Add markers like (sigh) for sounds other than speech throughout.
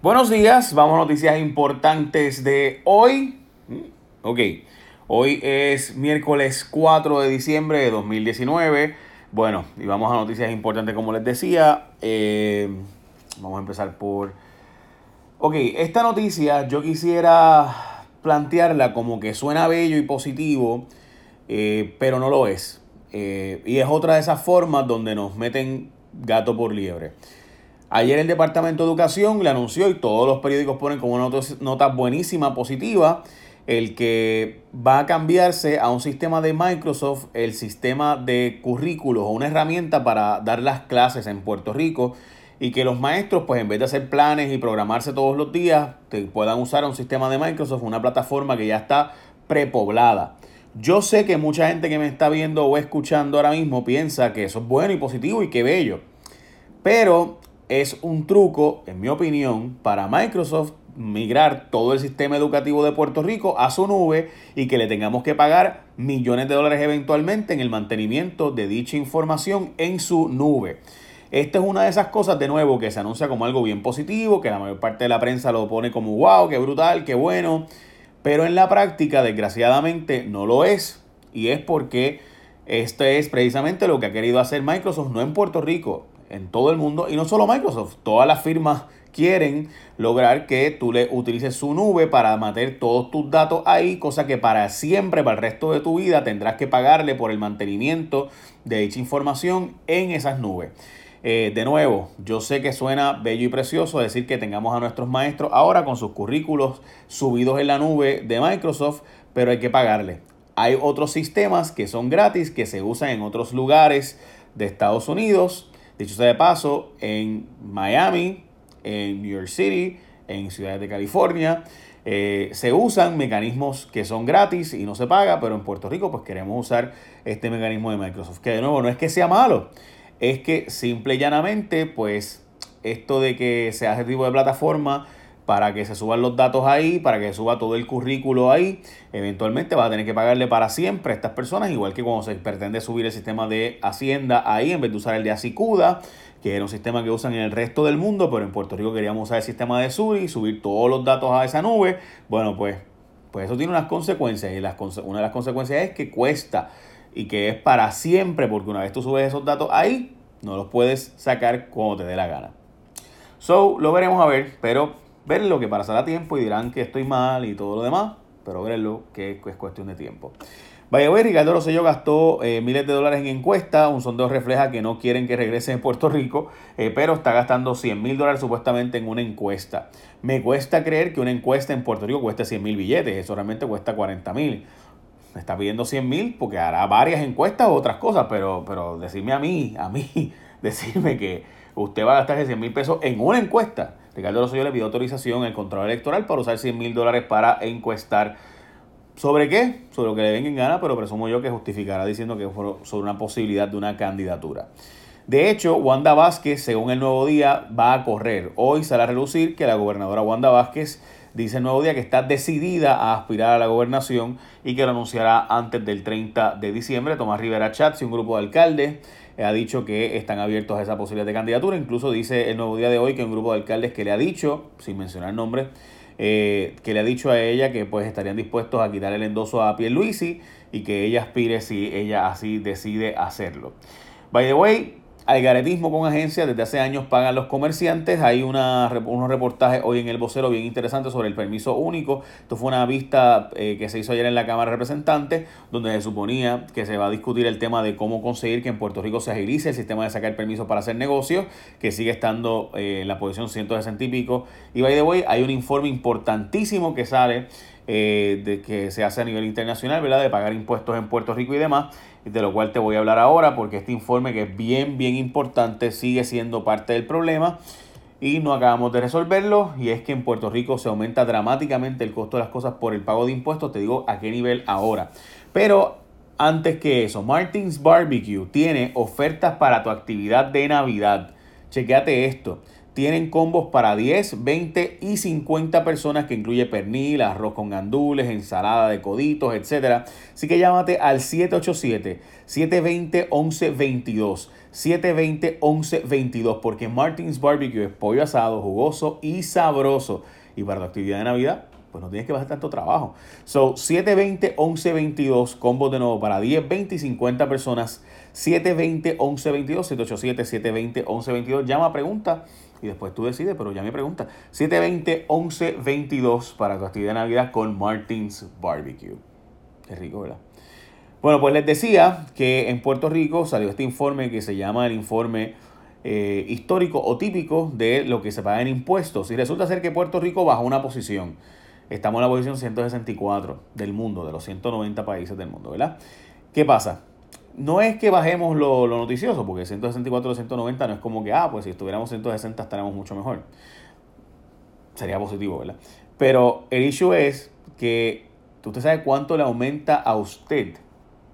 Buenos días, vamos a noticias importantes de hoy. Ok, hoy es miércoles 4 de diciembre de 2019. Bueno, y vamos a noticias importantes como les decía. Eh, vamos a empezar por... Ok, esta noticia yo quisiera plantearla como que suena bello y positivo, eh, pero no lo es. Eh, y es otra de esas formas donde nos meten gato por liebre. Ayer el Departamento de Educación le anunció y todos los periódicos ponen como una nota buenísima, positiva, el que va a cambiarse a un sistema de Microsoft, el sistema de currículos o una herramienta para dar las clases en Puerto Rico y que los maestros, pues en vez de hacer planes y programarse todos los días, puedan usar un sistema de Microsoft, una plataforma que ya está prepoblada. Yo sé que mucha gente que me está viendo o escuchando ahora mismo piensa que eso es bueno y positivo y que bello. Pero es un truco, en mi opinión, para Microsoft migrar todo el sistema educativo de Puerto Rico a su nube y que le tengamos que pagar millones de dólares eventualmente en el mantenimiento de dicha información en su nube. Esta es una de esas cosas, de nuevo, que se anuncia como algo bien positivo, que la mayor parte de la prensa lo pone como wow, qué brutal, qué bueno, pero en la práctica, desgraciadamente, no lo es. Y es porque esto es precisamente lo que ha querido hacer Microsoft, no en Puerto Rico, en todo el mundo, y no solo Microsoft, todas las firmas quieren lograr que tú le utilices su nube para meter todos tus datos ahí, cosa que para siempre, para el resto de tu vida, tendrás que pagarle por el mantenimiento de dicha información en esas nubes. Eh, de nuevo, yo sé que suena bello y precioso decir que tengamos a nuestros maestros ahora con sus currículos subidos en la nube de Microsoft, pero hay que pagarle. Hay otros sistemas que son gratis, que se usan en otros lugares de Estados Unidos Dicho sea de paso, en Miami, en New York City, en ciudades de California, eh, se usan mecanismos que son gratis y no se paga, pero en Puerto Rico pues queremos usar este mecanismo de Microsoft. Que de nuevo no es que sea malo, es que simple y llanamente pues esto de que se hace tipo de plataforma para que se suban los datos ahí, para que se suba todo el currículo ahí. Eventualmente va a tener que pagarle para siempre a estas personas, igual que cuando se pretende subir el sistema de Hacienda ahí en vez de usar el de Asicuda, que era un sistema que usan en el resto del mundo, pero en Puerto Rico queríamos usar el sistema de Suri, subir todos los datos a esa nube. Bueno, pues, pues eso tiene unas consecuencias y las, una de las consecuencias es que cuesta y que es para siempre, porque una vez tú subes esos datos ahí, no los puedes sacar cuando te dé la gana. So, lo veremos a ver, pero verlo, que pasará tiempo y dirán que estoy mal y todo lo demás, pero verlo que es cuestión de tiempo. Vaya, ver, Ricardo Rosselló gastó eh, miles de dólares en encuesta. Un sondeo refleja que no quieren que regrese en Puerto Rico, eh, pero está gastando 100 mil dólares supuestamente en una encuesta. Me cuesta creer que una encuesta en Puerto Rico cueste 100 mil billetes. Eso realmente cuesta 40 mil. Está pidiendo 100 mil porque hará varias encuestas o otras cosas, pero, pero decirme a mí, a mí, (laughs) decirme que usted va a gastar 100 mil pesos en una encuesta Ricardo Rosselló le pidió autorización al control electoral para usar 100 mil dólares para encuestar. ¿Sobre qué? Sobre lo que le venga en gana, pero presumo yo que justificará diciendo que fue sobre una posibilidad de una candidatura. De hecho, Wanda Vázquez, según el Nuevo Día, va a correr. Hoy sale a relucir que la gobernadora Wanda Vázquez dice el Nuevo Día que está decidida a aspirar a la gobernación y que lo anunciará antes del 30 de diciembre. Tomás Rivera Chatz y un grupo de alcaldes ha dicho que están abiertos a esa posibilidad de candidatura. Incluso dice el nuevo día de hoy que un grupo de alcaldes que le ha dicho, sin mencionar nombres, eh, que le ha dicho a ella que pues estarían dispuestos a quitar el endoso a Pierluisi y que ella aspire si ella así decide hacerlo. By the way, Algaretismo con agencias desde hace años pagan los comerciantes. Hay una, unos reportajes hoy en el vocero bien interesantes sobre el permiso único. Esto fue una vista eh, que se hizo ayer en la Cámara de Representantes, donde se suponía que se va a discutir el tema de cómo conseguir que en Puerto Rico se agilice el sistema de sacar permisos para hacer negocios, que sigue estando eh, en la posición 160 y pico. Y by the way, hay un informe importantísimo que sale eh, de que se hace a nivel internacional, ¿verdad? De pagar impuestos en Puerto Rico y demás de lo cual te voy a hablar ahora porque este informe que es bien, bien importante sigue siendo parte del problema y no acabamos de resolverlo y es que en Puerto Rico se aumenta dramáticamente el costo de las cosas por el pago de impuestos, te digo a qué nivel ahora. Pero antes que eso, Martins Barbecue tiene ofertas para tu actividad de Navidad. Chequéate esto. Tienen combos para 10, 20 y 50 personas que incluye pernil, arroz con gandules, ensalada de coditos, etc. Así que llámate al 787-720-1122. 720-1122, porque Martins Barbecue es pollo asado, jugoso y sabroso. Y para la actividad de Navidad, pues no tienes que hacer tanto trabajo. So, 720-1122, combo de nuevo para 10, 20 y 50 personas. 720-1122, 787-720-1122. Llama, pregunta y después tú decides, pero ya me pregunta. 720-1122 para tu actividad de Navidad con Martins Barbecue. Qué rico, ¿verdad? Bueno, pues les decía que en Puerto Rico salió este informe que se llama el informe eh, histórico o típico de lo que se paga en impuestos. Y resulta ser que Puerto Rico bajó una posición. Estamos en la posición 164 del mundo, de los 190 países del mundo, ¿verdad? ¿Qué pasa? No es que bajemos lo, lo noticioso, porque 164 de 190 no es como que, ah, pues si estuviéramos 160 estaríamos mucho mejor. Sería positivo, ¿verdad? Pero el issue es que usted sabe cuánto le aumenta a usted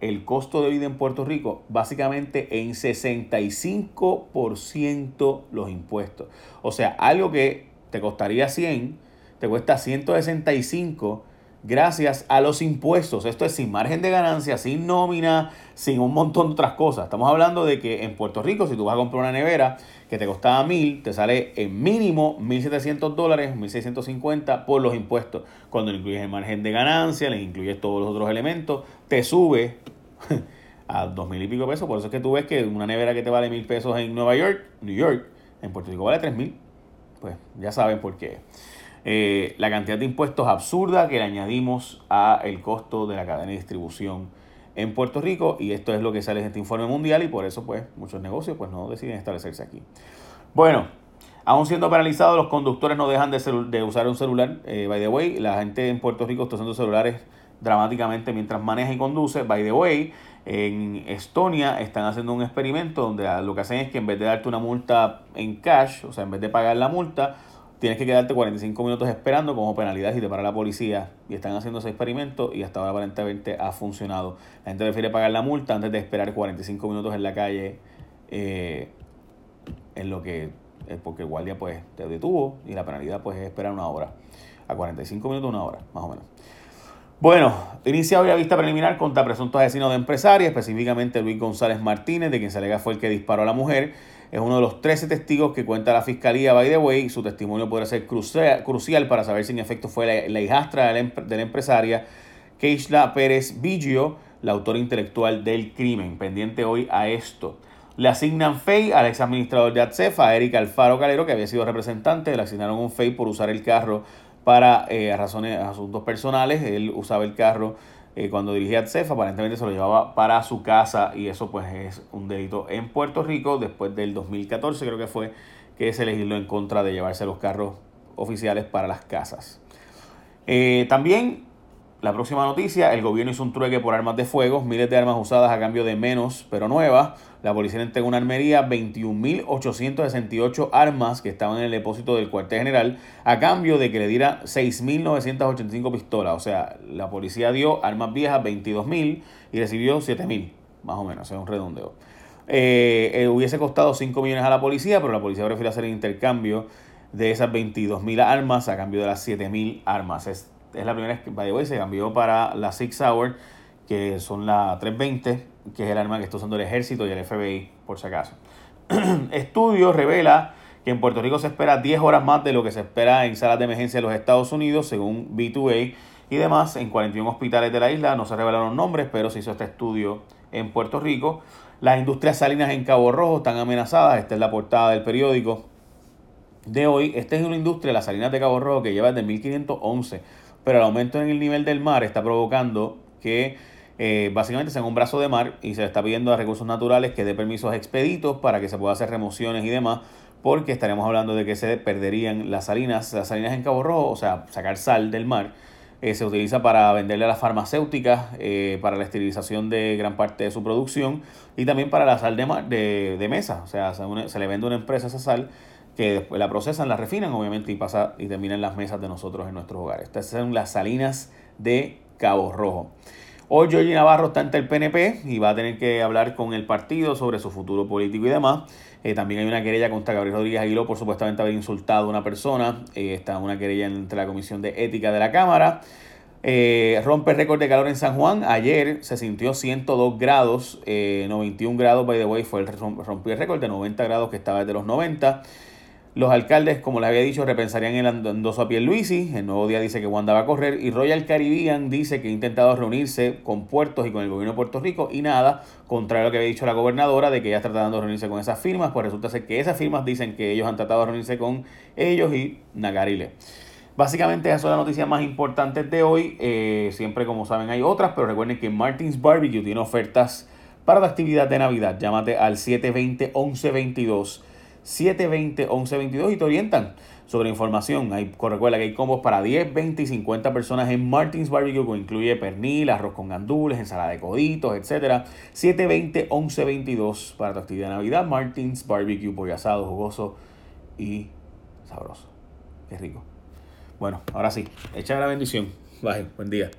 el costo de vida en Puerto Rico, básicamente en 65% los impuestos. O sea, algo que te costaría 100, te cuesta 165 gracias a los impuestos. Esto es sin margen de ganancia, sin nómina, sin un montón de otras cosas. Estamos hablando de que en Puerto Rico, si tú vas a comprar una nevera que te costaba mil, te sale en mínimo 1.700 dólares, 1.650 por los impuestos. Cuando le incluyes el margen de ganancia, le incluyes todos los otros elementos, te sube (laughs) a dos mil y pico pesos. Por eso es que tú ves que una nevera que te vale mil pesos en Nueva York, New York, en Puerto Rico vale tres mil. Pues ya saben por qué. Eh, la cantidad de impuestos absurda que le añadimos a el costo de la cadena de distribución en Puerto Rico y esto es lo que sale en este informe mundial y por eso pues muchos negocios pues no deciden establecerse aquí. Bueno, aún siendo penalizados los conductores no dejan de, de usar un celular. Eh, by the way, la gente en Puerto Rico está usando celulares dramáticamente mientras maneja y conduce. By the way, en Estonia están haciendo un experimento donde lo que hacen es que en vez de darte una multa en cash, o sea, en vez de pagar la multa, tienes que quedarte 45 minutos esperando como penalidad si te para la policía. Y están haciendo ese experimento y hasta ahora aparentemente ha funcionado. La gente prefiere pagar la multa antes de esperar 45 minutos en la calle eh, en lo que porque el guardia pues te detuvo y la penalidad pues es esperar una hora. A 45 minutos una hora, más o menos. Bueno, inicia hoy la vista preliminar contra presuntos asesinos de empresaria, específicamente Luis González Martínez, de quien se alega fue el que disparó a la mujer. Es uno de los 13 testigos que cuenta la fiscalía, by the way. Su testimonio podrá ser crucial para saber si en efecto fue la, hijastra de la, empresaria, Keishla Pérez Biggio, la autora intelectual del crimen. Pendiente hoy a esto. Le asignan FEI al ex administrador de ATSEF, a Erika Alfaro Calero, que había sido representante. Le asignaron un FEI por usar el carro para eh, razones, asuntos personales. Él usaba el carro eh, cuando dirigía CEF, aparentemente se lo llevaba para su casa y eso pues es un delito en Puerto Rico después del 2014 creo que fue que se legisló en contra de llevarse los carros oficiales para las casas. Eh, también la próxima noticia, el gobierno hizo un trueque por armas de fuego, miles de armas usadas a cambio de menos, pero nuevas. La policía entregó una armería 21.868 armas que estaban en el depósito del cuartel general a cambio de que le diera 6.985 pistolas. O sea, la policía dio armas viejas 22.000 y recibió 7.000, más o menos, es un redondeo. Eh, eh, hubiese costado 5 millones a la policía, pero la policía prefiere hacer el intercambio de esas 22.000 armas a cambio de las 7.000 armas. Es es la primera vez que by se cambió para la Six Hour, que son la 320, que es el arma que está usando el ejército y el FBI, por si acaso. (clears throat) Estudio revela que en Puerto Rico se espera 10 horas más de lo que se espera en salas de emergencia de los Estados Unidos, según B2A y demás. En 41 hospitales de la isla no se revelaron nombres, pero se hizo este estudio en Puerto Rico. Las industrias salinas en Cabo Rojo están amenazadas. Esta es la portada del periódico de hoy. Esta es una industria, las salinas de Cabo Rojo, que lleva desde 1511 pero el aumento en el nivel del mar está provocando que eh, básicamente sea un brazo de mar y se le está pidiendo a recursos naturales que dé permisos expeditos para que se pueda hacer remociones y demás, porque estaremos hablando de que se perderían las salinas, las salinas en Cabo Rojo, o sea, sacar sal del mar. Eh, se utiliza para venderle a las farmacéuticas, eh, para la esterilización de gran parte de su producción y también para la sal de, mar, de, de mesa. O sea, se, se le vende a una empresa esa sal que después la procesan, la refinan, obviamente, y pasa y termina en las mesas de nosotros en nuestros hogares. Estas son las salinas de Cabo Rojo. Hoy Georgie Navarro está ante el PNP y va a tener que hablar con el partido sobre su futuro político y demás. Eh, también hay una querella contra Gabriel Rodríguez Aguiló por supuestamente haber insultado a una persona. Eh, está una querella entre la Comisión de Ética de la Cámara. Eh, rompe récord de calor en San Juan. Ayer se sintió 102 grados, 91 grados, by the way, fue el rompió el récord de 90 grados que estaba desde los 90. Los alcaldes, como les había dicho, repensarían el endoso a Pierluisi. El nuevo día dice que Wanda va a correr. Y Royal Caribbean dice que ha intentado reunirse con puertos y con el gobierno de Puerto Rico. Y nada, contrario a lo que había dicho la gobernadora de que ella tratando de reunirse con esas firmas, pues resulta ser que esas firmas dicen que ellos han tratado de reunirse con ellos y Nagarile. Básicamente esas son las noticias más importantes de hoy. Eh, siempre como saben hay otras, pero recuerden que Martins Barbecue tiene ofertas para la actividad de Navidad. Llámate al 720 1122 720-1122 y te orientan sobre información. Hay, recuerda que hay combos para 10, 20 y 50 personas en Martins Barbecue que incluye pernil, arroz con gandules, ensalada de coditos, etc. 720-1122 para tu actividad de Navidad. Martins Barbecue, pollo asado, jugoso y sabroso. Qué rico. Bueno, ahora sí, echa la bendición. Bye, buen día.